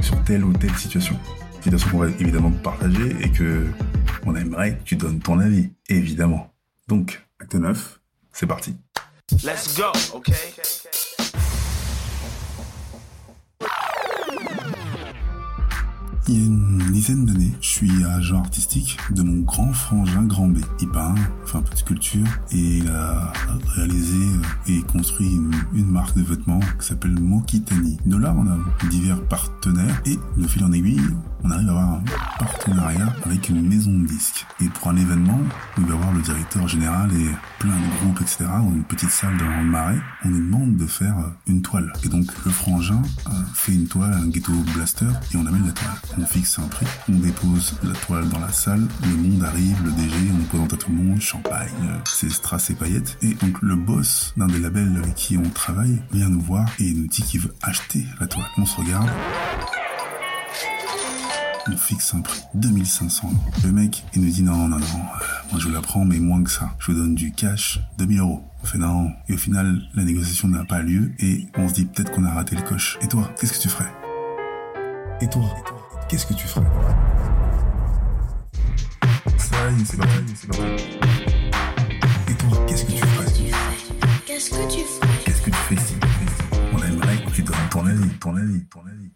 sur telle ou telle situation. Situation qu'on va évidemment partager et que on aimerait que tu donnes ton avis, évidemment. Donc, acte 9, c'est parti. Let's go, okay? Il y a une dizaine d'années, je suis agent artistique de mon grand frangin Grand B. Il peint, fait un peu de sculpture et il a réalisé et construit une, marque de vêtements qui s'appelle Mokitani. De là, on a divers partenaires et de fil en aiguille, on arrive à avoir un partenariat avec une maison de disques. Et pour un événement, il va y avoir le directeur général et plein de groupes, etc. dans une petite salle dans le marais. On nous demande de faire une toile. Et donc, le frangin euh, fait une toile, un ghetto blaster, et on amène la toile. On fixe un prix, on dépose la toile dans la salle, le monde arrive, le DG, on présente à tout le monde, champagne, euh, c'est strass et paillettes. Et donc, le boss d'un des labels avec qui on travaille vient nous voir et nous dit qu'il veut acheter la toile. On se regarde. On fixe un prix, 2500 euros. Le mec, il nous dit non, non, non, euh, moi je la prends, mais moins que ça. Je vous donne du cash, 2000 euros. On fait non. Et au final, la négociation n'a pas lieu et on se dit peut-être qu'on a raté le coche. Et toi, qu'est-ce que tu ferais? Et toi, qu'est-ce que tu ferais c'est parti, c'est parti. Et toi, qu'est-ce que tu ferais Qu'est-ce que tu fais Qu'est-ce que tu fais si On aimerait que tu donnes ton avis, ton avis, ton avis.